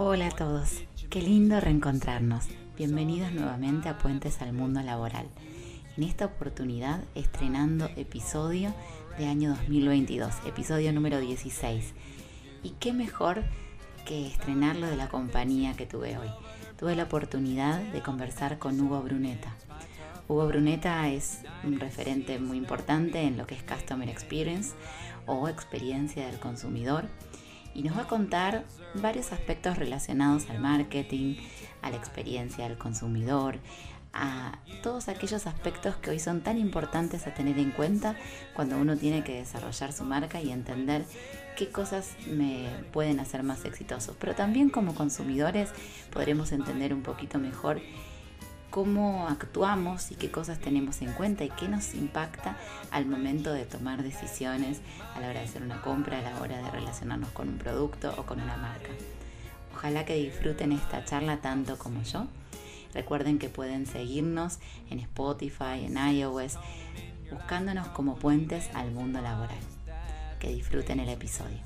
Hola a todos, qué lindo reencontrarnos. Bienvenidos nuevamente a Puentes al Mundo Laboral. En esta oportunidad estrenando episodio de año 2022, episodio número 16. Y qué mejor que estrenarlo de la compañía que tuve hoy. Tuve la oportunidad de conversar con Hugo Bruneta. Hugo Bruneta es un referente muy importante en lo que es Customer Experience o experiencia del consumidor y nos va a contar varios aspectos relacionados al marketing, a la experiencia del consumidor, a todos aquellos aspectos que hoy son tan importantes a tener en cuenta cuando uno tiene que desarrollar su marca y entender qué cosas me pueden hacer más exitosos. Pero también como consumidores podremos entender un poquito mejor cómo actuamos y qué cosas tenemos en cuenta y qué nos impacta al momento de tomar decisiones a la hora de hacer una compra, a la hora de relacionarnos con un producto o con una marca. Ojalá que disfruten esta charla tanto como yo. Recuerden que pueden seguirnos en Spotify, en iOS, buscándonos como puentes al mundo laboral. Que disfruten el episodio.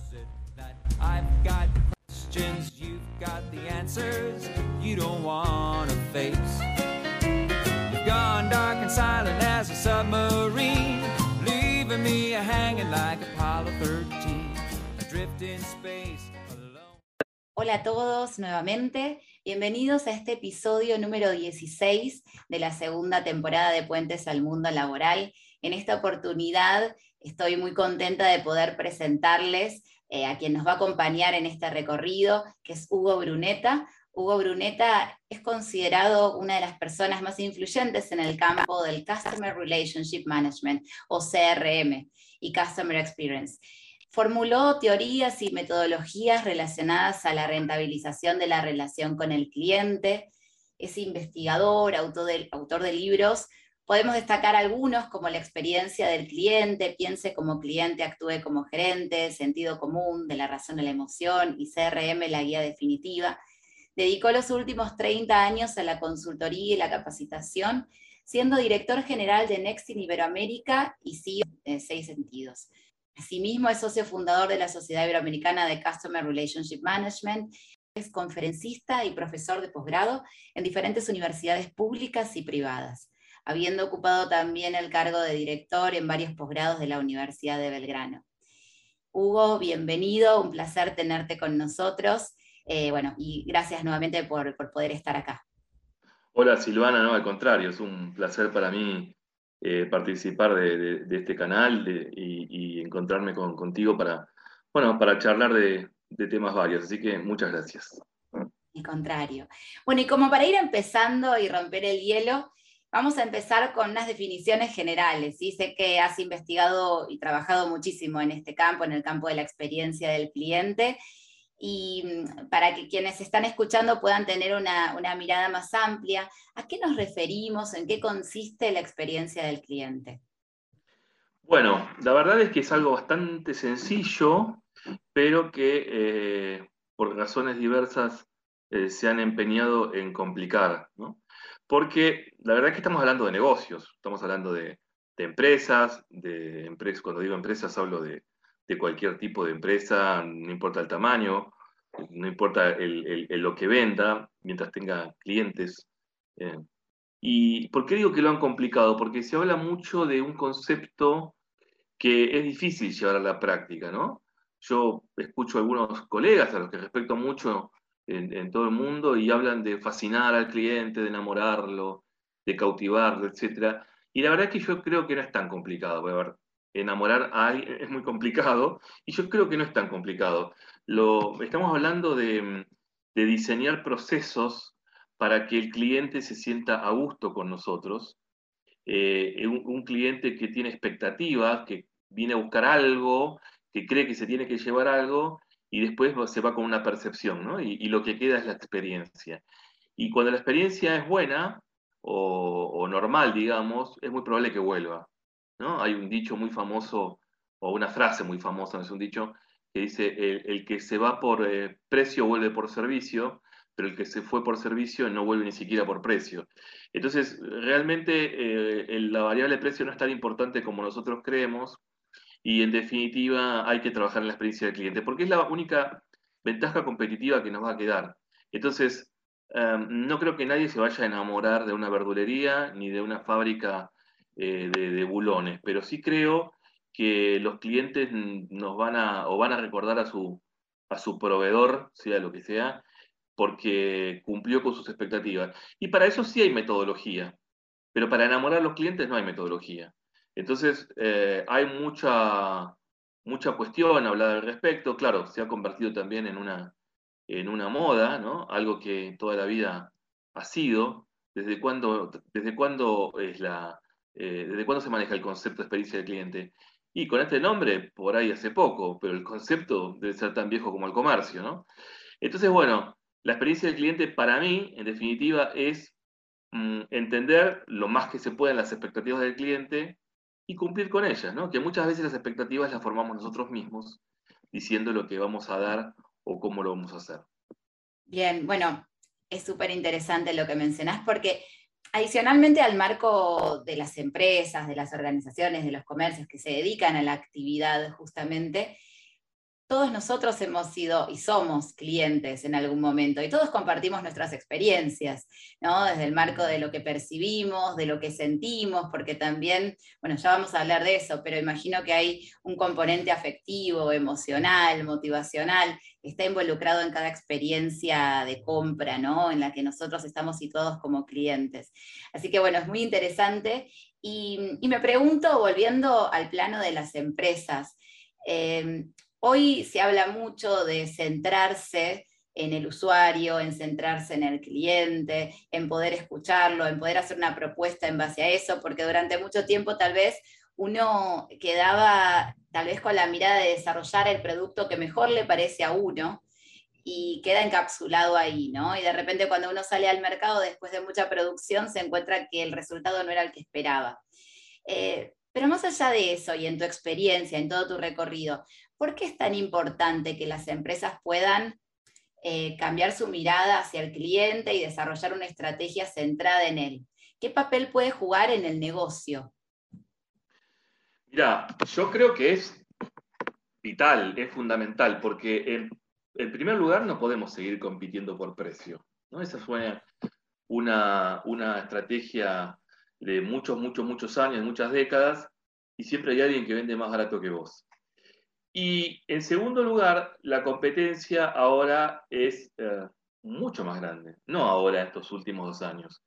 Hola a todos nuevamente, bienvenidos a este episodio número 16 de la segunda temporada de Puentes al Mundo Laboral. En esta oportunidad estoy muy contenta de poder presentarles eh, a quien nos va a acompañar en este recorrido, que es Hugo Bruneta. Hugo Bruneta es considerado una de las personas más influyentes en el campo del Customer Relationship Management o CRM y Customer Experience. Formuló teorías y metodologías relacionadas a la rentabilización de la relación con el cliente. Es investigador, autor de, autor de libros. Podemos destacar algunos como la experiencia del cliente, piense como cliente, actúe como gerente, sentido común, de la razón a la emoción y CRM, la guía definitiva Dedicó los últimos 30 años a la consultoría y la capacitación, siendo director general de Next in Iberoamérica y CEO de Seis Sentidos. Asimismo, es socio fundador de la Sociedad Iberoamericana de Customer Relationship Management, es conferencista y profesor de posgrado en diferentes universidades públicas y privadas, habiendo ocupado también el cargo de director en varios posgrados de la Universidad de Belgrano. Hugo, bienvenido, un placer tenerte con nosotros. Eh, bueno, y gracias nuevamente por, poder estar acá. Hola Silvana, no, al contrario, es un placer para mí eh, participar de, este canal y, encontrarme contigo para, bueno, para charlar de, temas varios, así que muchas gracias. Al contrario. Bueno, y como para ir empezando y romper el hielo, vamos a empezar con unas definiciones generales. ¿sí? Sé que has investigado y trabajado muchísimo en este campo, en el campo de la experiencia del cliente, y mm, para que quienes están escuchando puedan tener una, mirada más amplia, ¿a qué nos referimos? ¿En qué consiste la experiencia del cliente? Bueno, la verdad es que es algo bastante sencillo, pero que eh, por razones diversas eh, se han empeñado en complicar, ¿no? Porque la verdad es que estamos hablando de negocios, estamos hablando de, de empresas, de empresas, cuando digo empresas hablo de, de cualquier tipo de empresa, no importa el tamaño, no importa lo que venda, mientras tenga clientes. Eh. ¿Y por qué digo que lo han complicado? Porque se habla mucho de un concepto que es difícil llevar a la práctica, ¿no? Yo escucho a algunos colegas a los que respeto mucho en, todo el mundo y hablan de fascinar al cliente, de enamorarlo, de cautivarlo, etc. Y la verdad es que yo creo que no es tan complicado. Enamorar es muy complicado y yo creo que no es tan complicado. Lo, estamos hablando de, diseñar procesos para que el cliente se sienta a gusto con nosotros. Eh, un, cliente que tiene expectativas, que viene a buscar algo, que cree que se tiene que llevar algo y después se va con una percepción, ¿no? y, lo que queda es la experiencia. Y cuando la experiencia es buena o normal, digamos, es muy probable que vuelva. Hay un dicho muy famoso, o una frase muy famosa, no es un dicho, que dice, el, que se va por eh, precio vuelve por servicio, pero el que se fue por servicio no vuelve ni siquiera por precio. Entonces, realmente eh, la variable de precio no es tan importante como nosotros creemos y en definitiva hay que trabajar en la experiencia del cliente, porque es la única ventaja competitiva que nos va a quedar. Entonces, em, no creo que nadie se vaya a enamorar de una verdulería ni de una fábrica eh, de, bulones, pero sí creo que los clientes nos van a, o van a recordar a su, a su proveedor, sea lo que sea, porque cumplió con sus expectativas. Y para eso sí hay metodología, pero para enamorar a los clientes no hay metodología. Entonces, eh, hay mucha, mucha cuestión hablada al respecto. Claro, se ha convertido también en una, en una moda, ¿no? Algo que toda la vida ha sido. ¿Desde cuándo, desde cuándo es la, eh, desde cuándo se maneja el concepto de experiencia del cliente? Y con este nombre, por ahí hace poco, pero el concepto debe ser tan viejo como el comercio, ¿no? Entonces, bueno, la experiencia del cliente para mí, en definitiva, es mm, entender lo más que se pueda las expectativas del cliente y cumplir con ellas, ¿no? Que muchas veces las expectativas las formamos nosotros mismos, diciendo lo que vamos a dar o cómo lo vamos a hacer. Bien, bueno, es súper interesante lo que mencionás porque adicionalmente al marco de las empresas, de las organizaciones, de los comercios que se dedican a la actividad justamente, todos nosotros hemos sido y somos clientes en algún momento y todos compartimos nuestras experiencias, ¿no? Desde el marco de lo que percibimos, de lo que sentimos, porque también, bueno, ya vamos a hablar de eso, pero imagino que hay un componente afectivo, emocional, motivacional, que está involucrado en cada experiencia de compra, ¿no? En la que nosotros estamos situados como clientes. Así que, bueno, es muy interesante. Y, me pregunto, volviendo al plano de las empresas, eh, Hoy se habla mucho de centrarse en el usuario, en centrarse en el cliente, en poder escucharlo, en poder hacer una propuesta en base a eso, porque durante mucho tiempo tal vez uno quedaba tal vez con la mirada de desarrollar el producto que mejor le parece a uno y queda encapsulado ahí, ¿no? Y de repente cuando uno sale al mercado después de mucha producción se encuentra que el resultado no era el que esperaba. Eh, pero más allá de eso y en tu experiencia, en todo tu recorrido, ¿por qué es tan importante que las empresas puedan eh, cambiar su mirada hacia el cliente y desarrollar una estrategia centrada en él? ¿Qué papel puede jugar en el negocio? Mira, yo creo que es vital, es fundamental, porque en, primer lugar no podemos seguir compitiendo por precio. ¿no? Esa fue una, una estrategia de muchos, muchos, muchos años, muchas décadas, y siempre hay alguien que vende más barato que vos. Y en segundo lugar, la competencia ahora es eh, mucho más grande, no ahora estos últimos dos años.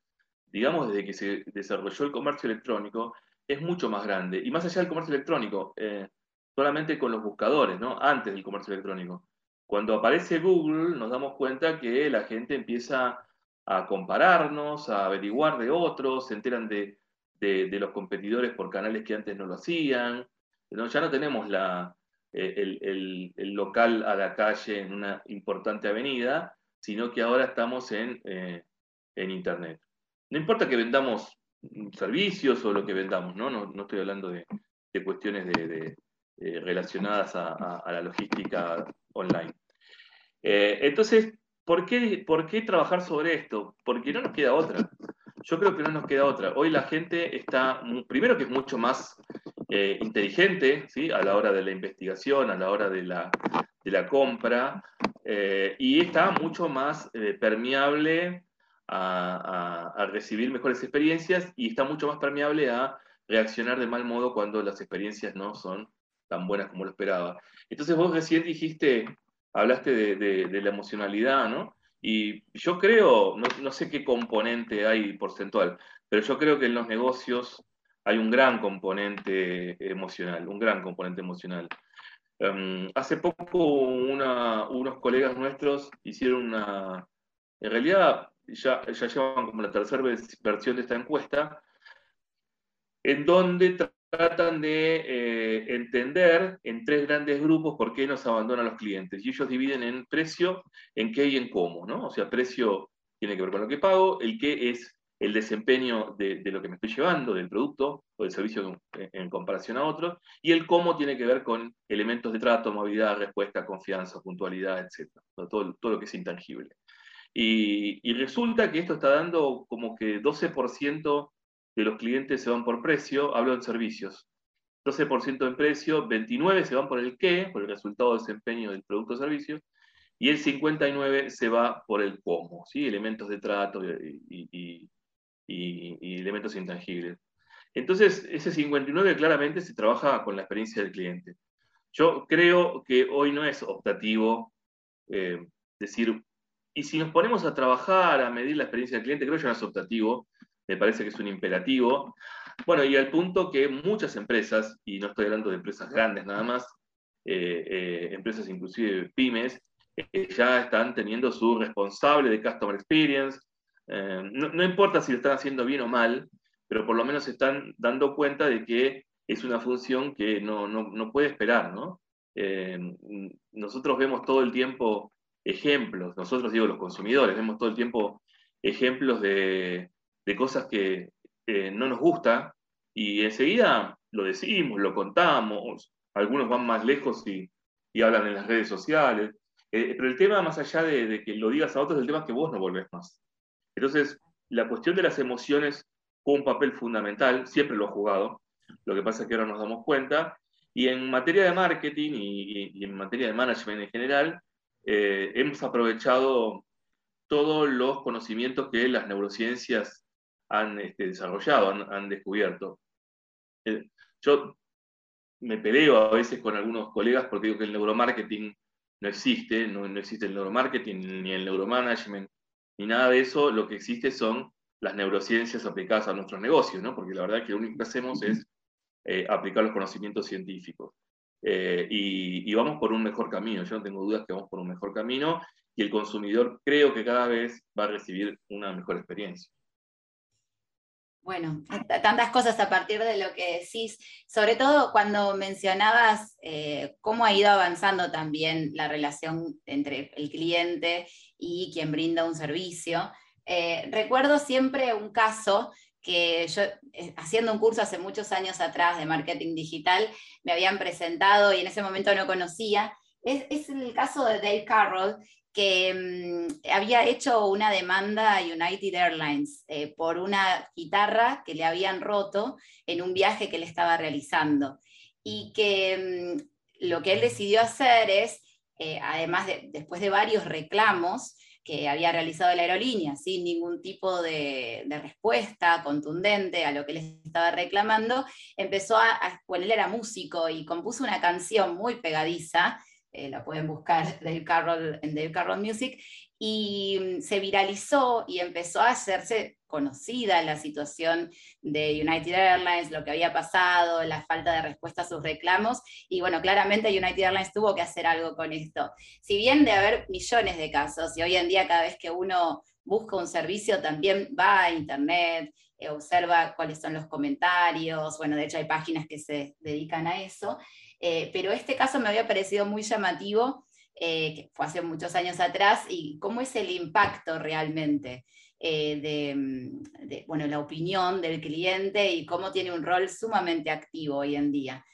Digamos, desde que se desarrolló el comercio electrónico, es mucho más grande. Y más allá del comercio electrónico, eh, solamente con los buscadores, ¿no? Antes del comercio electrónico. Cuando aparece Google, nos damos cuenta que la gente empieza a compararnos, a averiguar de otros, se enteran de, los competidores por canales que antes no lo hacían. Ya no tenemos la, eh, el, local a la calle en una importante avenida, sino que ahora estamos en, eh, Internet. No importa que vendamos servicios o lo que vendamos, no, no, estoy hablando de, cuestiones de, eh, relacionadas a, a, la logística online. entonces, ¿Por qué, ¿Por qué trabajar sobre esto? Porque no nos queda otra. Yo creo que no nos queda otra. Hoy la gente está, primero que es mucho más eh, inteligente ¿sí? a la hora de la investigación, a la hora de la, de la compra, eh, y está mucho más eh, permeable a, a, recibir mejores experiencias y está mucho más permeable a reaccionar de mal modo cuando las experiencias no son tan buenas como lo esperaba. Entonces vos recién dijiste hablaste de, la emocionalidad, ¿no? Y yo creo, no, sé qué componente hay porcentual, pero yo creo que en los negocios hay un gran componente emocional, un gran componente emocional. Em, hace poco unos colegas nuestros hicieron una, en realidad ya, ya llevan como la tercera versión de esta encuesta, en donde tratan de eh, entender en tres grandes grupos por qué nos abandonan los clientes. Y ellos dividen en precio, en qué y en cómo, ¿no? O sea, precio tiene que ver con lo que pago, el qué es el desempeño de, lo que me estoy llevando, del producto o del servicio en, comparación a otros, y el cómo tiene que ver con elementos de trato, movilidad, respuesta, confianza, puntualidad, etc. Todo, lo que es intangible. Y, y resulta que esto está dando como que 12% de los clientes se van por precio, hablo en servicios. 12% en precio, 29% se van por el qué, por el resultado de desempeño del producto o servicio, y el 59 se va por el cómo, ¿sí? elementos de trato y, elementos intangibles. Entonces, ese 59 claramente se trabaja con la experiencia del cliente. Yo creo que hoy no es optativo eh, decir, y si nos ponemos a trabajar, a medir la experiencia del cliente, creo que no es optativo, me parece que es un imperativo. Bueno, y al punto que muchas empresas, y no estoy hablando de empresas grandes nada más, eh, eh, empresas inclusive pymes, eh, ya están teniendo su responsable de Customer Experience. No, importa si lo están haciendo bien o mal, pero por lo menos se están dando cuenta de que es una función que no, no puede esperar. ¿no? nosotros vemos todo el tiempo ejemplos, nosotros digo los consumidores, vemos todo el tiempo ejemplos de, de cosas que no nos gustan y enseguida lo decimos, lo contamos, algunos van más lejos y, y hablan en las redes sociales, eh, pero el tema, más allá de, que lo digas a otros, el tema es que vos no volvés más. Entonces, la cuestión de las emociones juega un papel fundamental, siempre lo ha jugado, lo que pasa es que ahora nos damos cuenta, y en materia de marketing y, en materia de management en general, eh, hemos aprovechado todos los conocimientos que las neurociencias han este, desarrollado, han, descubierto. Eh, yo me peleo a veces con algunos colegas porque digo que el neuromarketing no existe, no, existe el neuromarketing, ni el neuromanagement, ni nada de eso. Lo que existe son las neurociencias aplicadas a nuestros negocios, ¿no? porque la verdad es que lo único que hacemos es eh, aplicar los conocimientos científicos. Eh, y, y, vamos por un mejor camino, yo no tengo dudas que vamos por un mejor camino y el consumidor creo que cada vez va a recibir una mejor experiencia. Bueno, tantas cosas a partir de lo que decís, sobre todo cuando mencionabas eh, cómo ha ido avanzando también la relación entre el cliente y quien brinda un servicio. Eh, recuerdo siempre un caso que yo, eh, haciendo un curso hace muchos años atrás de marketing digital, me habían presentado y en ese momento no conocía. Es, es el caso de Dave Carroll, que mm, había hecho una demanda a United Airlines eh, por una guitarra que le habían roto en un viaje que él estaba realizando. Y que mm, lo que él decidió hacer es, eh, además de, después de varios reclamos que había realizado la aerolínea, sin ningún tipo de, respuesta contundente a lo que él estaba reclamando, empezó a, a, bueno, él era músico y compuso una canción muy pegadiza eh, la pueden buscar Dave Carroll, en Dave Carroll Music, y mm, se viralizó y empezó a hacerse conocida la situación de United Airlines, lo que había pasado, la falta de respuesta a sus reclamos, y bueno, claramente United Airlines tuvo que hacer algo con esto. Si bien de haber millones de casos, y hoy en día cada vez que uno busca un servicio también va a Internet, eh, observa cuáles son los comentarios, bueno, de hecho hay páginas que se dedican a eso, eh, pero este caso me había parecido muy llamativo, eh, que fue hace muchos años atrás, y cómo es el impacto realmente eh, de, bueno, la opinión del cliente y cómo tiene un rol sumamente activo hoy en día.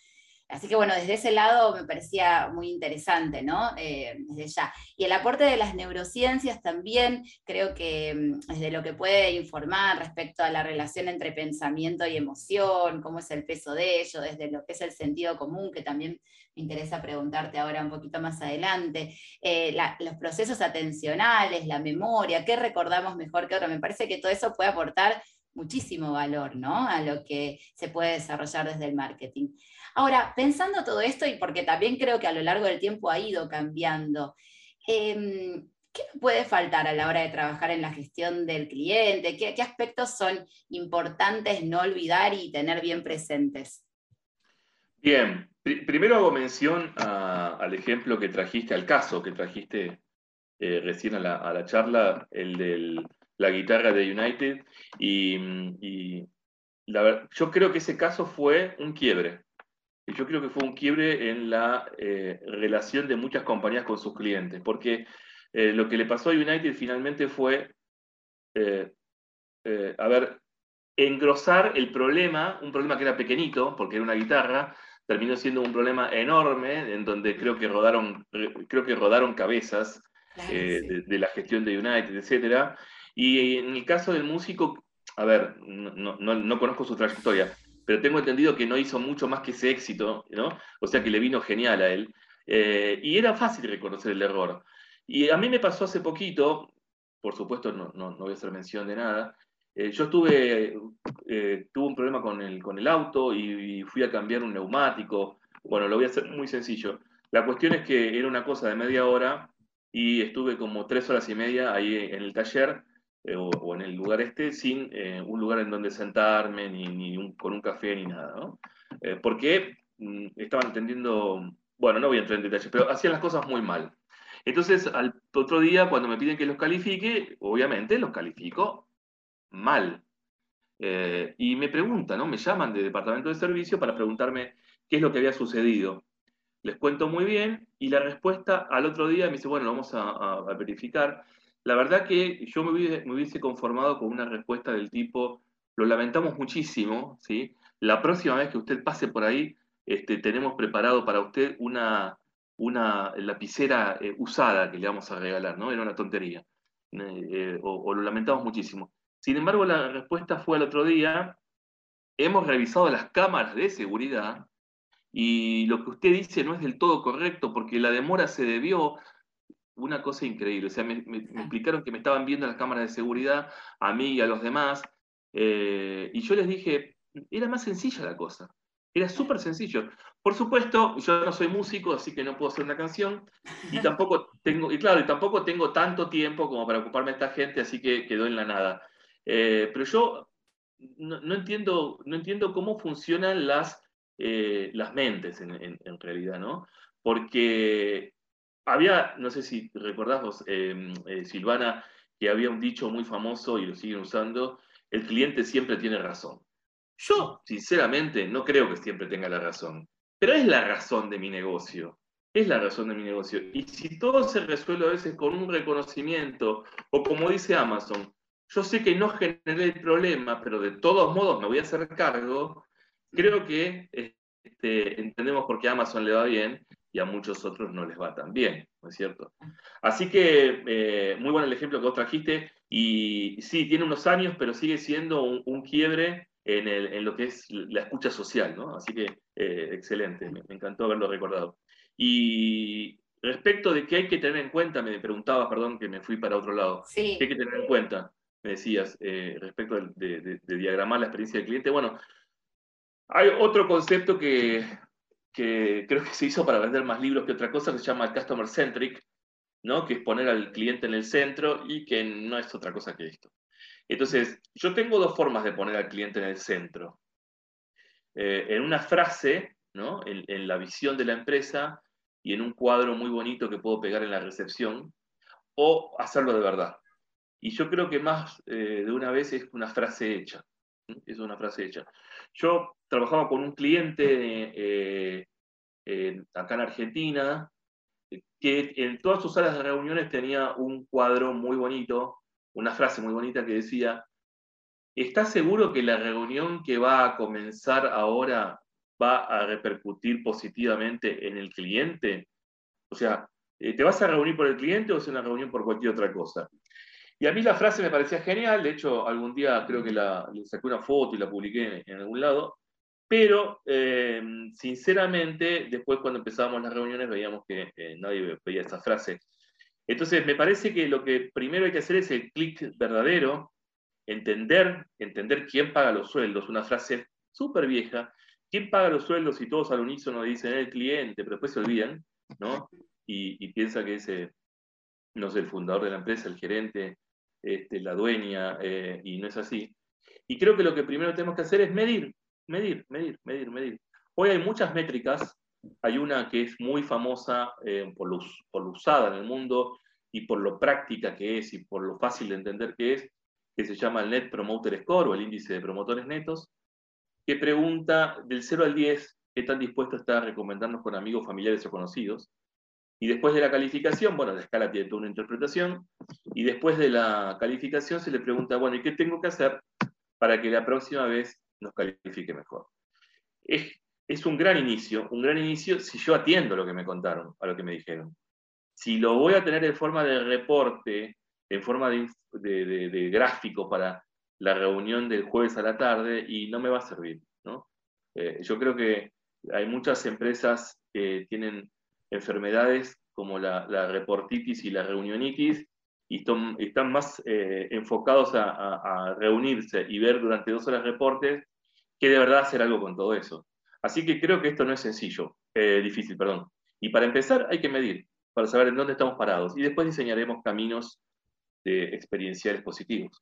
Así que bueno, desde ese lado me parecía muy interesante, ¿no? Eh, desde ya. Y el aporte de las neurociencias también, creo que mm, desde lo que puede informar respecto a la relación entre pensamiento y emoción, cómo es el peso de ello, desde lo que es el sentido común, que también me interesa preguntarte ahora un poquito más adelante, eh, los procesos atencionales, la memoria, qué recordamos mejor que otro. Me parece que todo eso puede aportar muchísimo valor, ¿no? A lo que se puede desarrollar desde el marketing. Ahora, pensando todo esto, y porque también creo que a lo largo del tiempo ha ido cambiando, em, ¿qué puede faltar a la hora de trabajar en la gestión del cliente? ¿Qué, aspectos son importantes no olvidar y tener bien presentes? Bien, primero hago mención al ejemplo que trajiste, al caso que trajiste eh, recién a la, charla, el de la guitarra de United, y, yo creo que ese caso fue un quiebre yo creo que fue un quiebre en la eh, relación de muchas compañías con sus clientes, porque eh, lo que le pasó a United finalmente fue, eh, a ver, engrosar el problema, un problema que era pequeñito, porque era una guitarra, terminó siendo un problema enorme, en donde creo que rodaron, creo que rodaron cabezas de, la gestión de United, etc. Y en el caso del músico, a ver, no, no conozco su trayectoria, pero tengo entendido que no hizo mucho más que ese éxito, ¿no? O sea que le vino genial a él. Eh, y era fácil reconocer el error. Y a mí me pasó hace poquito, por supuesto no, no, voy a hacer mención de nada, eh, yo tuve, eh, tuve un problema con el, con el auto y, fui a cambiar un neumático. Bueno, lo voy a hacer muy sencillo. La cuestión es que era una cosa de media hora y estuve como tres horas y media ahí en el taller eh, o, en el lugar este sin un lugar en donde sentarme, ni, ni con un café, ni nada, ¿no? porque mm, estaban entendiendo, bueno, no voy a entrar en detalles, pero hacían las cosas muy mal. Entonces, al otro día, cuando me piden que los califique, obviamente los califico mal. Eh, y me preguntan, ¿no? Me llaman de departamento de servicio para preguntarme qué es lo que había sucedido. Les cuento muy bien y la respuesta al otro día me dice, bueno, lo vamos a, verificar. La verdad que yo me hubiese, conformado con una respuesta del tipo, lo lamentamos muchísimo, ¿sí? La próxima vez que usted pase por ahí, este, tenemos preparado para usted una, una lapicera eh, usada que le vamos a regalar, ¿no? Era una tontería. Eh, o, lo lamentamos muchísimo. Sin embargo, la respuesta fue al otro día, hemos revisado las cámaras de seguridad y lo que usted dice no es del todo correcto porque la demora se debió una cosa increíble. O sea, me, explicaron que me estaban viendo las cámaras de seguridad, a mí y a los demás, eh, y yo les dije, era más sencilla la cosa. Era súper sencillo. Por supuesto, yo no soy músico, así que no puedo hacer una canción. Y tampoco tengo, y claro, y tampoco tengo tanto tiempo como para ocuparme de esta gente, así que quedó en la nada. Eh, pero yo no, entiendo, no entiendo cómo funcionan las, eh, las mentes en, realidad, ¿no? Porque había, no sé si recordás em, eh, Silvana, que había un dicho muy famoso y lo siguen usando, el cliente siempre tiene razón. Yo, sinceramente, no creo que siempre tenga la razón, pero es la razón de mi negocio. Es la razón de mi negocio. Y si todo se resuelve a veces con un reconocimiento, o como dice Amazon, yo sé que no generé el problema, pero de todos modos me voy a hacer cargo, creo que este, entendemos por qué a Amazon le va bien y a muchos otros no les va tan bien, ¿no es cierto? Así que eh, muy bueno el ejemplo que vos trajiste y sí, tiene unos años, pero sigue siendo un quiebre en, lo que es la escucha social, ¿no? Así que eh, excelente, me, encantó haberlo recordado. Y respecto de qué hay que tener en cuenta, me preguntaba, perdón, que me fui para otro lado, sí. ¿qué hay que tener en cuenta? Me decías, eh, respecto de, diagramar la experiencia del cliente. Bueno, hay otro concepto que, creo que se hizo para vender más libros que otra cosa, que se llama Customer Centric, ¿no? que es poner al cliente en el centro y que no es otra cosa que esto. Entonces, yo tengo dos formas de poner al cliente en el centro. Eh, en una frase, ¿no? en, la visión de la empresa y en un cuadro muy bonito que puedo pegar en la recepción, o hacerlo de verdad. Y yo creo que más eh, de una vez es una frase hecha. Es una frase hecha. Yo trabajaba con un cliente eh, acá en Argentina que en todas sus salas de reuniones tenía un cuadro muy bonito una frase muy bonita que decía, ¿estás seguro que la reunión que va a comenzar ahora va a repercutir positivamente en el cliente? O sea, eh, ¿te vas a reunir por el cliente o es una reunión por cualquier otra cosa? Y a mí la frase me parecía genial, de hecho algún día creo que la, le saqué una foto y la publiqué en, algún lado, pero eh, sinceramente después cuando empezábamos las reuniones veíamos que nadie veía esa frase. Entonces, me parece que lo que primero hay que hacer es el clic verdadero, entender, entender quién paga los sueldos, una frase súper vieja, quién paga los sueldos y todos al unísono dicen el cliente, pero después se olvidan, ¿no? Y, piensa que ese, no sé, el fundador de la empresa, el gerente, este, la dueña, eh, y no es así. Y creo que lo que primero tenemos que hacer es medir, medir, medir, medir, medir. Hoy hay muchas métricas hay una que es muy famosa eh, por, lo, por, usada en el mundo y por lo práctica que es y por lo fácil de entender que es, que se llama el Net Promoter Score o el índice de promotores netos, que pregunta del 0 al 10 qué tan dispuesto está a recomendarnos con amigos, familiares o conocidos. Y después de la calificación, bueno, la escala tiene toda una interpretación, y después de la calificación se le pregunta, bueno, ¿y qué tengo que hacer para que la próxima vez nos califique mejor? Es es un gran inicio, un gran inicio si yo atiendo lo que me contaron, a lo que me dijeron. Si lo voy a tener en forma de reporte, en forma de, gráfico para la reunión del jueves a la tarde, y no me va a servir. ¿no? Eh, yo creo que hay muchas empresas que tienen enfermedades como la, reportitis y la reunionitis, y están, más eh, enfocados a, reunirse y ver durante dos horas reportes que de verdad hacer algo con todo eso. Así que creo que esto no es sencillo, eh, difícil, perdón. Y para empezar hay que medir, para saber en dónde estamos parados, y después diseñaremos caminos de experienciales positivos.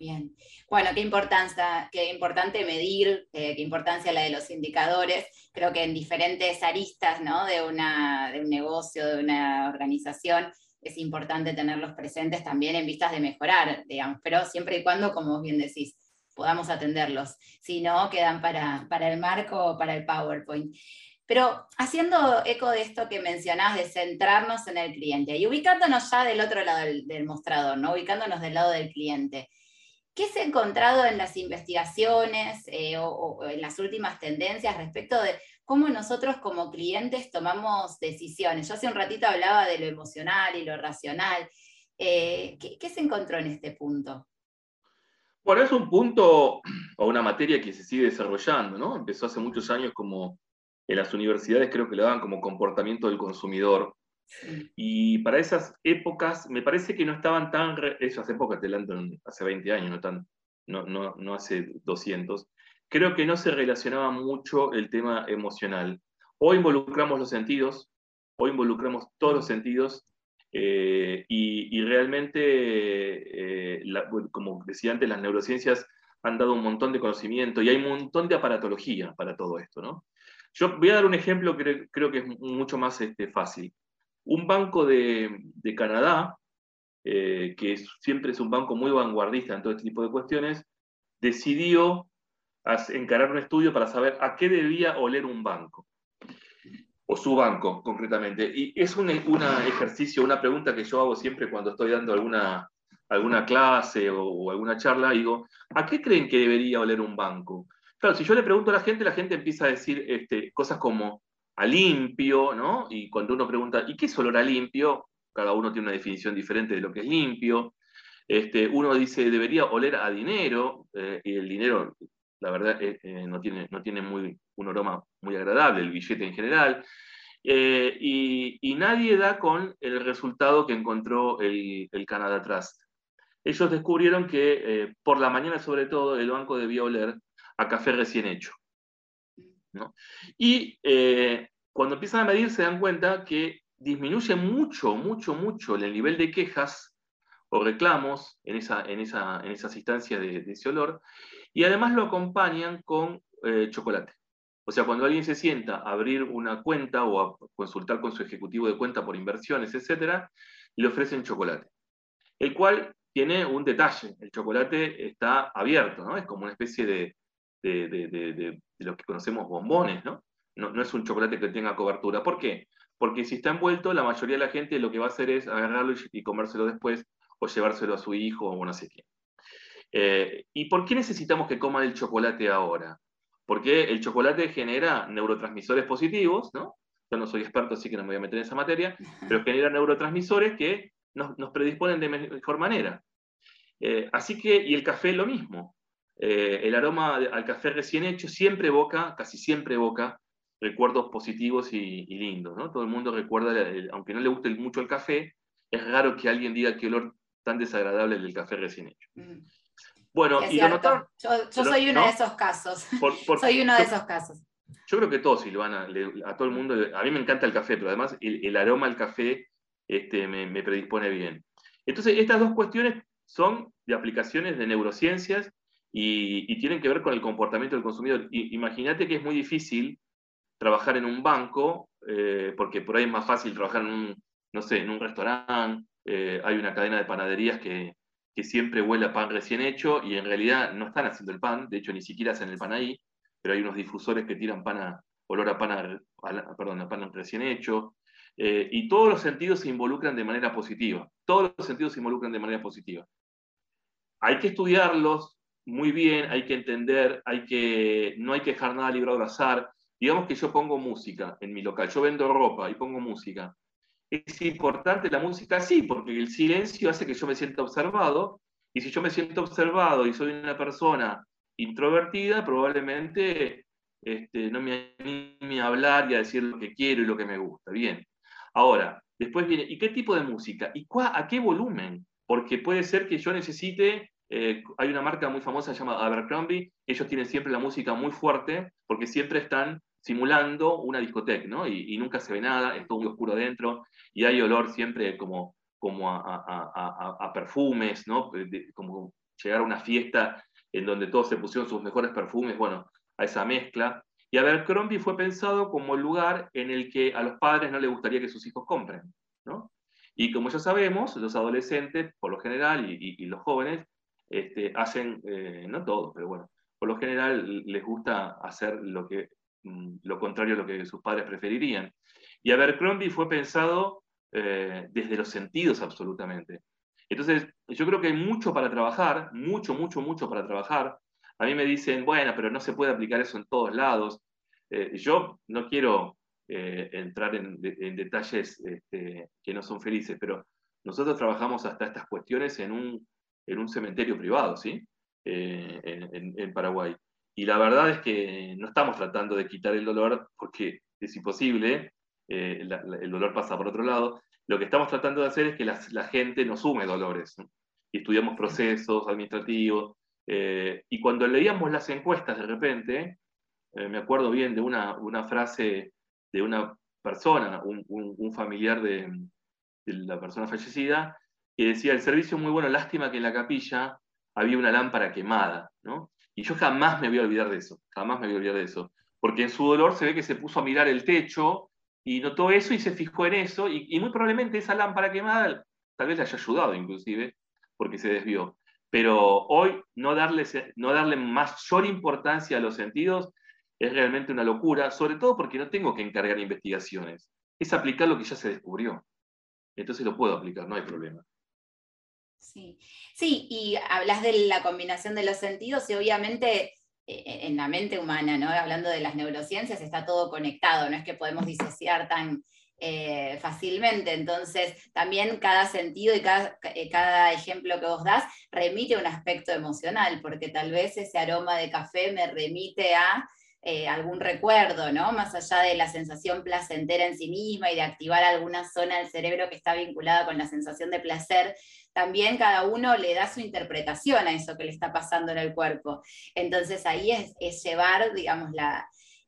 Bien. Bueno, qué importancia, qué importante medir, eh, qué importancia la de los indicadores. Creo que en diferentes aristas ¿no? de, una, de un negocio, de una organización, es importante tenerlos presentes también en vistas de mejorar, digamos, pero siempre y cuando, como bien decís, podamos atenderlos. Si no, quedan para, para el marco o para el PowerPoint. Pero haciendo eco de esto que mencionás, de centrarnos en el cliente y ubicándonos ya del otro lado del, del mostrador, ¿no? ubicándonos del lado del cliente. ¿Qué se ha encontrado en las investigaciones eh, o, en las últimas tendencias respecto de cómo nosotros como clientes tomamos decisiones? Yo hace un ratito hablaba de lo emocional y lo racional. Eh, ¿qué, se encontró en este punto? Bueno, es un punto o una materia que se sigue desarrollando, ¿no? Empezó hace muchos años como en las universidades creo que le daban como comportamiento del consumidor, y para esas épocas, me parece que no estaban tan, esas épocas, hace 20 años, no, tan, no, no, no hace 200, creo que no se relacionaba mucho el tema emocional. Hoy involucramos los sentidos, hoy involucramos todos los sentidos eh, y, realmente, eh, como decía antes, las neurociencias han dado un montón de conocimiento y hay un montón de aparatología para todo esto. ¿no? Yo voy a dar un ejemplo que creo que es mucho más este, fácil. Un banco de, Canadá, eh, que siempre es un banco muy vanguardista en todo este tipo de cuestiones, decidió encarar un estudio para saber a qué debía oler un banco, o su banco concretamente. Y es un ejercicio, una pregunta que yo hago siempre cuando estoy dando alguna, alguna clase o, alguna charla, digo, ¿a qué creen que debería oler un banco? Claro, si yo le pregunto a la gente, la gente empieza a decir este, cosas como, a limpio, ¿no? Y cuando uno pregunta, ¿y qué es olor a limpio? Cada uno tiene una definición diferente de lo que es limpio. Este, uno dice, debería oler a dinero, eh, y el dinero, la verdad, eh, eh, no tiene, no tiene muy, un aroma muy agradable, el billete en general. y, nadie da con el resultado que encontró el, el Canada Trust. Ellos descubrieron que por la mañana, sobre todo, el banco debía oler a café recién hecho. Y eh, cuando empiezan a medir se dan cuenta que disminuye mucho, mucho, mucho el nivel de quejas o reclamos en, esa, en, en de, ese olor, y además lo acompañan con eh, chocolate. O sea, cuando alguien se sienta a abrir una cuenta o a consultar con su ejecutivo de cuenta por inversiones, etc., le ofrecen chocolate. El cual tiene un detalle, el chocolate está abierto, ¿no? Es como una especie de, de, lo que conocemos bombones, ¿no? ¿no? es un chocolate que tenga cobertura. ¿Por qué? Porque si está envuelto, la mayoría de la gente lo que va a hacer es agarrarlo y, comérselo después o llevárselo a su hijo o no sé quién. Eh, ¿Y por qué necesitamos que coman el chocolate ahora? Porque el chocolate genera neurotransmisores positivos, ¿no? Yo no soy experto, así que no me voy a meter en esa materia, pero genera neurotransmisores que nos, predisponen de mejor manera. Eh, así que, y el café lo mismo. Eh, el aroma al café recién hecho siempre evoca, casi siempre evoca, recuerdos positivos y, lindos. ¿no? Todo el mundo recuerda, aunque no le guste mucho el café, es raro que alguien diga qué olor tan desagradable el del café recién hecho. Mm. Bueno, y lo Yo, soy uno de esos casos. soy uno de esos casos. Yo creo que todos, Silvana, a todo el mundo, a mí me encanta el café, pero además el, aroma al café este, me, me predispone bien. Entonces, estas dos cuestiones son de aplicaciones de neurociencias y, tienen que ver con el comportamiento del consumidor. Imagínate que es muy difícil trabajar en un banco, eh, porque por ahí es más fácil trabajar en un, no sé, en un restaurante, eh, hay una cadena de panaderías que, que, siempre huele a pan recién hecho y en realidad no están haciendo el pan, de hecho ni siquiera hacen el pan ahí, pero hay unos difusores que tiran pan a, olor a pan, perdón, a pan recién hecho, eh, y todos los sentidos se involucran de manera positiva, todos los sentidos se involucran de manera positiva. Hay que estudiarlos, muy bien, hay que entender, hay que, no hay que dejar nada librado al azar. Digamos que yo pongo música en mi local, yo vendo ropa y pongo música. ¿Es importante la música? Sí, porque el silencio hace que yo me sienta observado, y si yo me siento observado y soy una persona introvertida, probablemente este, no me anime a hablar y a decir lo que quiero y lo que me gusta. Bien. Ahora, después viene, ¿y qué tipo de música? ¿Y a qué volumen? Porque puede ser que yo necesite, eh, hay una marca muy famosa llamada Abercrombie, ellos tienen siempre la música muy fuerte porque siempre están simulando una discoteca, ¿no? Y, nunca se ve nada, es todo muy oscuro adentro, y hay olor siempre como, como a, perfumes, ¿no? como llegar a una fiesta en donde todos se pusieron sus mejores perfumes, bueno, a esa mezcla. Y Abercrombie fue pensado como el lugar en el que a los padres no les gustaría que sus hijos compren, ¿no? Y como ya sabemos, los adolescentes, por lo general, y, los jóvenes, este, hacen, eh, no todos, pero bueno, por lo general les gusta hacer lo, que, mm, lo contrario a lo que sus padres preferirían. Y Abercrombie fue pensado eh, desde los sentidos absolutamente. Entonces, yo creo que hay mucho para trabajar, mucho, mucho, mucho para trabajar. A mí me dicen, bueno, pero no se puede aplicar eso en todos lados. Eh, yo no quiero entrar en, detalles este, que no son felices, pero nosotros trabajamos hasta estas cuestiones en un, en un cementerio privado, ¿sí? en, Paraguay. Y la verdad es que no estamos tratando de quitar el dolor porque es imposible, el dolor pasa por otro lado, lo que estamos tratando de hacer es que la, gente no sume dolores. Y estudiamos procesos administrativos. Eh, y cuando leíamos las encuestas de repente, eh, me acuerdo bien de una, una, frase de una persona, un, familiar de, la persona fallecida, que decía, el servicio muy bueno, lástima que en la capilla había una lámpara quemada. ¿no? Y yo jamás me voy a olvidar de eso, jamás me voy a olvidar de eso. Porque en su dolor se ve que se puso a mirar el techo y notó eso y se fijó en eso, y, muy probablemente esa lámpara quemada tal vez le haya ayudado inclusive, porque se desvió. Pero hoy no darle, no darle mayor importancia a los sentidos es realmente una locura, sobre todo porque no tengo que encargar investigaciones. Es aplicar lo que ya se descubrió. Entonces lo puedo aplicar, no hay problema. Sí, sí, y hablas de la combinación de los sentidos y obviamente eh, en la mente humana, ¿no? hablando de las neurociencias, está todo conectado, no es que podemos disociar tan eh, fácilmente. Entonces, también cada sentido y cada, eh, cada, ejemplo que vos das remite a un aspecto emocional, porque tal vez ese aroma de café me remite a algún recuerdo, ¿no? Más allá de la sensación placentera en sí misma y de activar alguna zona del cerebro que está vinculada con la sensación de placer, también cada uno le da su interpretación a eso que le está pasando en el cuerpo. Entonces ahí es, llevar, digamos,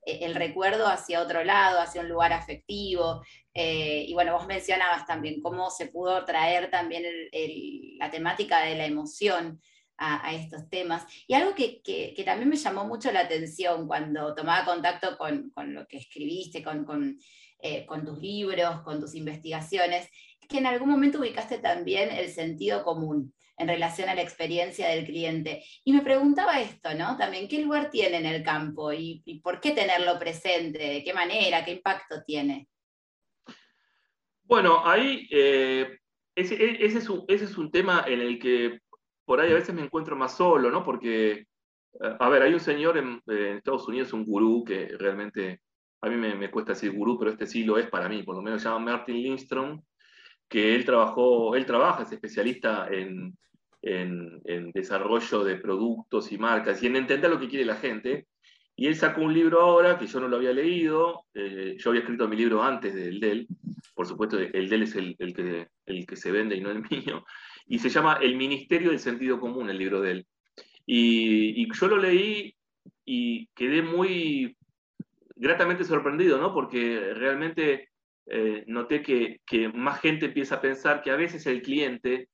e, el recuerdo hacia otro lado, hacia un lugar afectivo. Eh, y bueno, vos mencionabas también cómo se pudo traer también la temática de la emoción a, estos temas. Y algo que, también me llamó mucho la atención cuando tomaba contacto con, lo que escribiste, con, eh, con tus libros, con tus investigaciones, que en algún momento ubicaste también el sentido común en relación a la experiencia del cliente. Y me preguntaba esto, ¿no? También, ¿qué lugar tiene en el campo y, por qué tenerlo presente? ¿De qué manera? ¿Qué impacto tiene? Bueno, ahí eh, ese, es un, ese, es un, tema en el que por ahí a veces me encuentro más solo, ¿no? Porque, eh, a ver, hay un señor en, en Estados Unidos, un gurú, que realmente a mí me, me, cuesta decir gurú, pero este sí lo es para mí, por lo menos se llama Martin Lindstrom, que él trabajó, él trabaja, es especialista en, en, desarrollo de productos y marcas y en entender lo que quiere la gente. Y él sacó un libro ahora que yo no lo había leído, eh, yo había escrito mi libro antes del DEL, por supuesto el DEL es el, el, que, el que se vende y no el mío, y se llama El Ministerio del Sentido Común, el libro de él. Y, y yo lo leí y quedé muy gratamente sorprendido, ¿no? Porque realmente eh, noté que, más gente empieza a pensar que a veces el cliente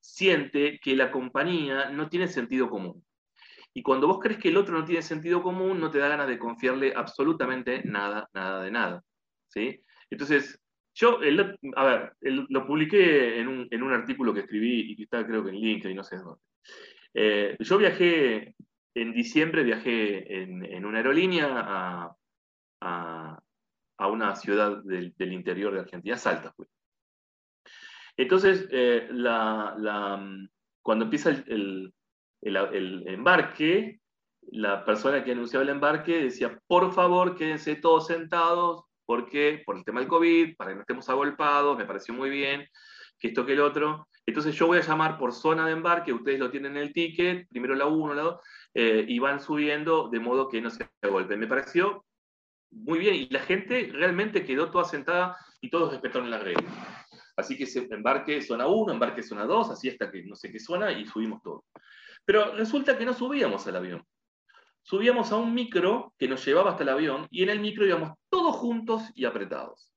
siente que la compañía no tiene sentido común. Y cuando vos crees que el otro no tiene sentido común, no te da ganas de confiarle absolutamente nada, nada de nada. ¿sí? Entonces, yo, a ver, lo publiqué en un, artículo que escribí y que está creo que en LinkedIn, no sé dónde. Eh, yo viajé, en diciembre viajé en, una aerolínea a, a una ciudad del, interior de Argentina, Salta. Pues. Entonces, eh, cuando empieza el, embarque, la persona que anunciaba el embarque decía, por favor, quédense todos sentados, porque por el tema del COVID, para que no estemos agolpados, me pareció muy bien, que esto que el otro. Entonces yo voy a llamar por zona de embarque, ustedes lo tienen en el ticket, primero la 1, la 2, eh, y van subiendo de modo que no se agolpen. Me pareció muy bien, y la gente realmente quedó toda sentada y todos respetaron la regla. Así que se embarque zona 1, embarque zona 2, así hasta que no sé qué zona y subimos todo. Pero resulta que no subíamos al avión. Subíamos a un micro que nos llevaba hasta el avión y en el micro íbamos todos juntos y apretados.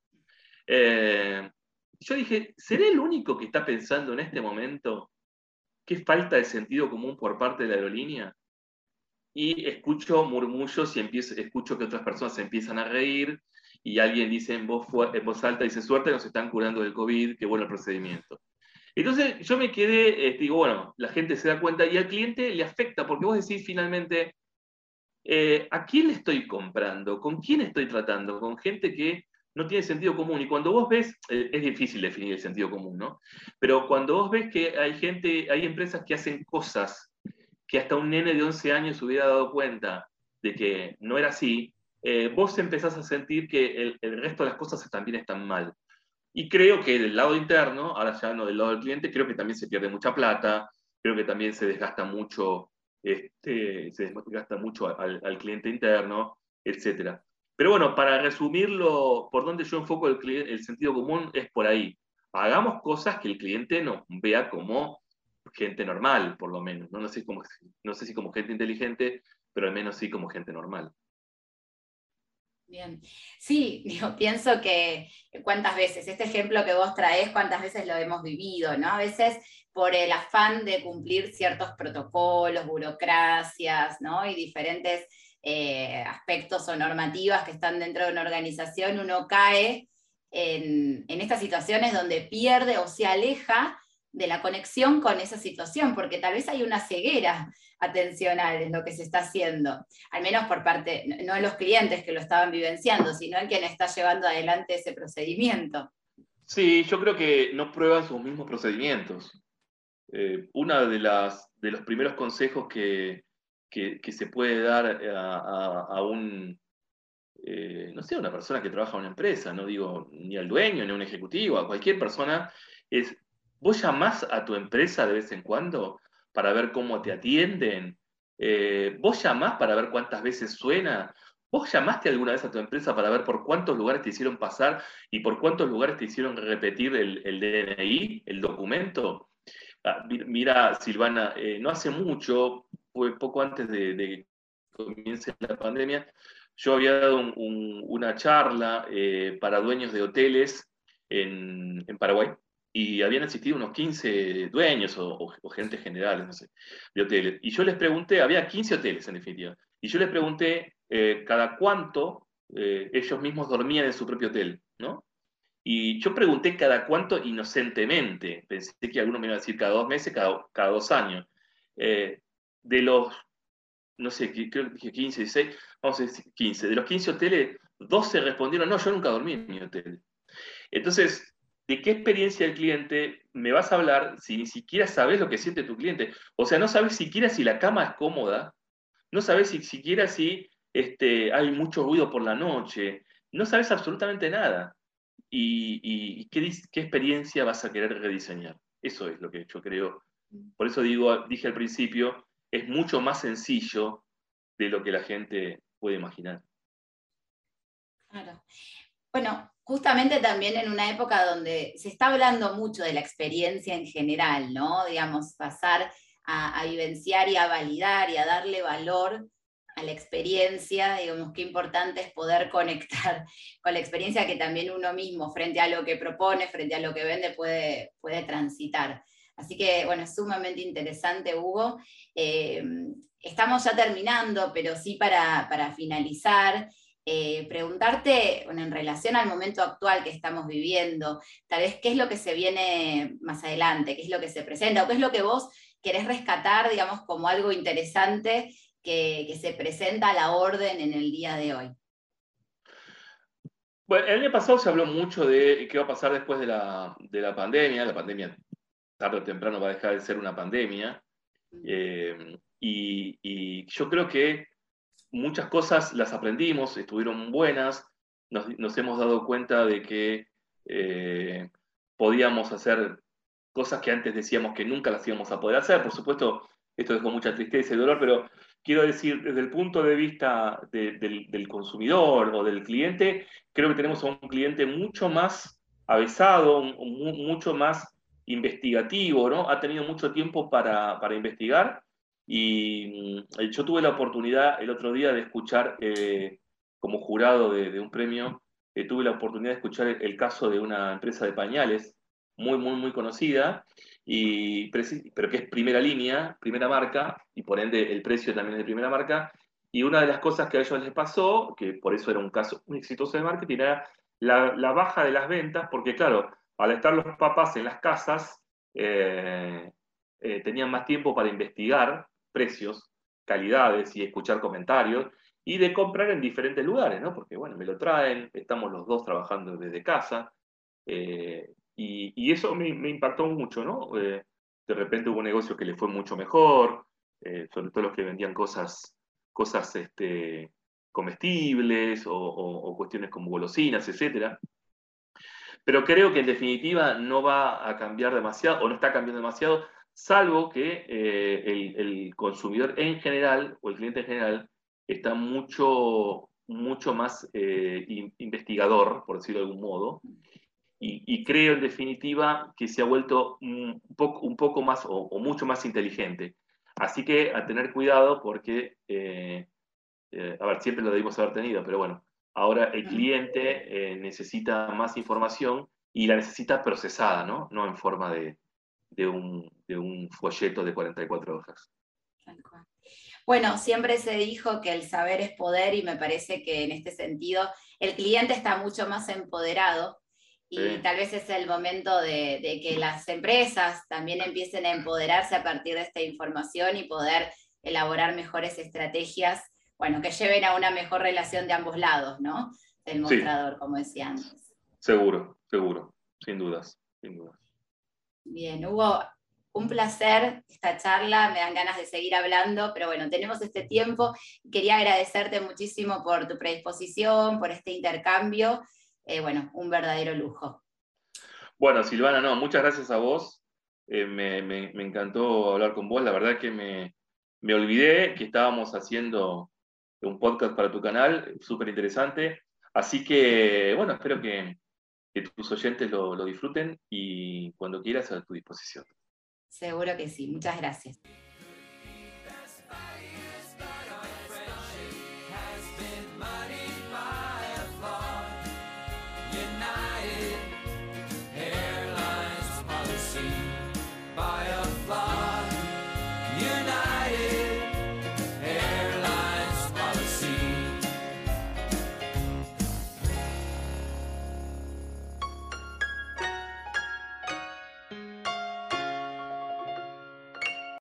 Eh, yo dije, ¿seré el único que está pensando en este momento qué falta de sentido común por parte de la aerolínea? Y escucho murmullos y empiezo, escucho que otras personas se empiezan a reír y alguien dice en voz, en voz alta, dice, suerte, nos están curando del COVID, qué bueno el procedimiento. Entonces yo me quedé, este, digo, bueno, la gente se da cuenta y al cliente le afecta, porque vos decís finalmente, eh, ¿a quién le estoy comprando? ¿Con quién estoy tratando? Con gente que no tiene sentido común. Y cuando vos ves, eh, es difícil definir el sentido común, ¿no? Pero cuando vos ves que hay gente, hay empresas que hacen cosas que hasta un nene de 11 años hubiera dado cuenta de que no era así, eh, vos empezás a sentir que el, resto de las cosas también están mal. Y creo que del lado interno, ahora ya no del lado del cliente, creo que también se pierde mucha plata, creo que también se desgasta mucho, este, se desgasta mucho al, cliente interno, etc. Pero bueno, para resumirlo, por donde yo enfoco el, el sentido común es por ahí. Hagamos cosas que el cliente nos vea como gente normal, por lo menos. No, sé si como gente inteligente, pero al menos sí como gente normal. Bien. Sí, yo pienso que cuántas veces, este ejemplo que vos traes, cuántas veces lo hemos vivido, ¿no? A veces por el afán de cumplir ciertos protocolos, burocracias, ¿no? Y diferentes eh, aspectos o normativas que están dentro de una organización, uno cae en, en estas situaciones donde pierde o se aleja de la conexión con esa situación, porque tal vez hay una ceguera atencional en lo que se está haciendo, al menos por parte, no de los clientes que lo estaban vivenciando, sino en quien está llevando adelante ese procedimiento. Sí, yo creo que no prueban sus mismos procedimientos. Eh, uno de, las, de los primeros consejos que, que, se puede dar a, un, eh, no sé, a una persona que trabaja en una empresa, no digo ni al dueño, ni a un ejecutivo, a cualquier persona, es ¿Vos llamás a tu empresa de vez en cuando para ver cómo te atienden? Eh, ¿Vos llamás para ver cuántas veces suena? ¿Vos llamaste alguna vez a tu empresa para ver por cuántos lugares te hicieron pasar y por cuántos lugares te hicieron repetir el, DNI, el documento? Ah, mira, Silvana, eh, no hace mucho, fue poco antes de, que comience la pandemia, yo había dado una charla eh, para dueños de hoteles en Paraguay y habían asistido unos 15 dueños o, gerentes generales, no sé, de hoteles. Y yo les pregunté, había 15 hoteles en definitiva, y yo les pregunté eh, cada cuánto eh, ellos mismos dormían en su propio hotel, ¿no? Y yo pregunté cada cuánto inocentemente, pensé que alguno me iba a decir cada dos meses, cada, cada dos años. Eh, de los, no sé, creo que dije 15, 16, vamos a decir 15, de los 15 hoteles, 12 respondieron, no, yo nunca dormí en mi hotel. Entonces, ¿De qué experiencia del cliente me vas a hablar si ni siquiera sabes lo que siente tu cliente? O sea, no sabes siquiera si la cama es cómoda, no sabes si, siquiera si este, hay mucho ruido por la noche, no sabes absolutamente nada. ¿Y, qué, experiencia vas a querer rediseñar? Eso es lo que yo creo. Por eso digo, dije al principio, es mucho más sencillo de lo que la gente puede imaginar. Claro. Bueno, justamente también en una época donde se está hablando mucho de la experiencia en general, ¿no? Digamos, pasar a, vivenciar y a validar y a darle valor a la experiencia, digamos, qué importante es poder conectar con la experiencia que también uno mismo, frente a lo que propone, frente a lo que vende, puede, puede transitar. Así que, bueno, es sumamente interesante, Hugo. Eh, estamos ya terminando, pero sí para, para finalizar, eh, preguntarte, en relación al momento actual que estamos viviendo, tal vez qué es lo que se viene más adelante, qué es lo que se presenta, o qué es lo que vos querés rescatar, digamos, como algo interesante que, se presenta a la orden en el día de hoy. Bueno, el año pasado se habló mucho de qué va a pasar después de la, pandemia. La pandemia tarde o temprano va a dejar de ser una pandemia. Eh, y, yo creo que muchas cosas las aprendimos, estuvieron buenas, nos, hemos dado cuenta de que eh, podíamos hacer cosas que antes decíamos que nunca las íbamos a poder hacer. Por supuesto, esto dejó mucha tristeza y dolor, pero quiero decir, desde el punto de vista del, consumidor o del cliente, creo que tenemos a un cliente mucho más avesado, mucho más investigativo, ¿no? Ha tenido mucho tiempo para, investigar y mm, yo tuve la oportunidad el otro día de escuchar eh, como jurado de, un premio, eh, tuve la oportunidad de escuchar el, caso de una empresa de pañales muy, muy, muy conocida, y, pero que es primera línea, primera marca, y por ende el precio también es de primera marca. Y una de las cosas que a ellos les pasó, que por eso era un caso muy exitoso de marketing, era la, baja de las ventas, porque claro, al estar los papás en las casas, eh, tenían más tiempo para investigar precios, calidades y escuchar comentarios, y de comprar en diferentes lugares, ¿no? Porque, bueno, me lo traen, estamos los dos trabajando desde casa, eh, y, eso me, impactó mucho, ¿no? de repente hubo un negocio que le fue mucho mejor, sobre todo los que vendían cosas, cosas este, comestibles o, cuestiones como golosinas, etc. Pero creo que en definitiva no va a cambiar demasiado o no está cambiando demasiado, salvo que eh, el, consumidor en general o el cliente en general está mucho, mucho más eh, investigador, por decirlo de algún modo, y, creo en definitiva que se ha vuelto un poco, un poco más o, mucho más inteligente. Así que a tener cuidado porque eh, a ver, siempre lo debimos haber tenido, pero bueno, ahora el cliente necesita más información y la necesita procesada, ¿no? No en forma de, un, folleto de 44 hojas. Bueno, siempre se dijo que el saber es poder y me parece que en este sentido el cliente está mucho más empoderado y tal vez es el momento de, de, que las empresas también empiecen a empoderarse a partir de esta información y poder elaborar mejores estrategias bueno, que lleven a una mejor relación de ambos lados, ¿no? Del mostrador, como decía antes. Seguro, seguro, sin dudas, sin dudas. Bien, Hugo, un placer esta charla, me dan ganas de seguir hablando, pero bueno, tenemos este tiempo. Quería agradecerte muchísimo por tu predisposición, por este intercambio. Eh, bueno, un verdadero lujo. Bueno, Silvana, no, muchas gracias a vos. Eh, me, encantó hablar con vos. La verdad que me, me olvidé que estábamos haciendo un podcast para tu canal, súper interesante. Así que, bueno, espero que, tus oyentes lo, lo disfruten y cuando quieras a tu disposición. Seguro que sí. Muchas gracias.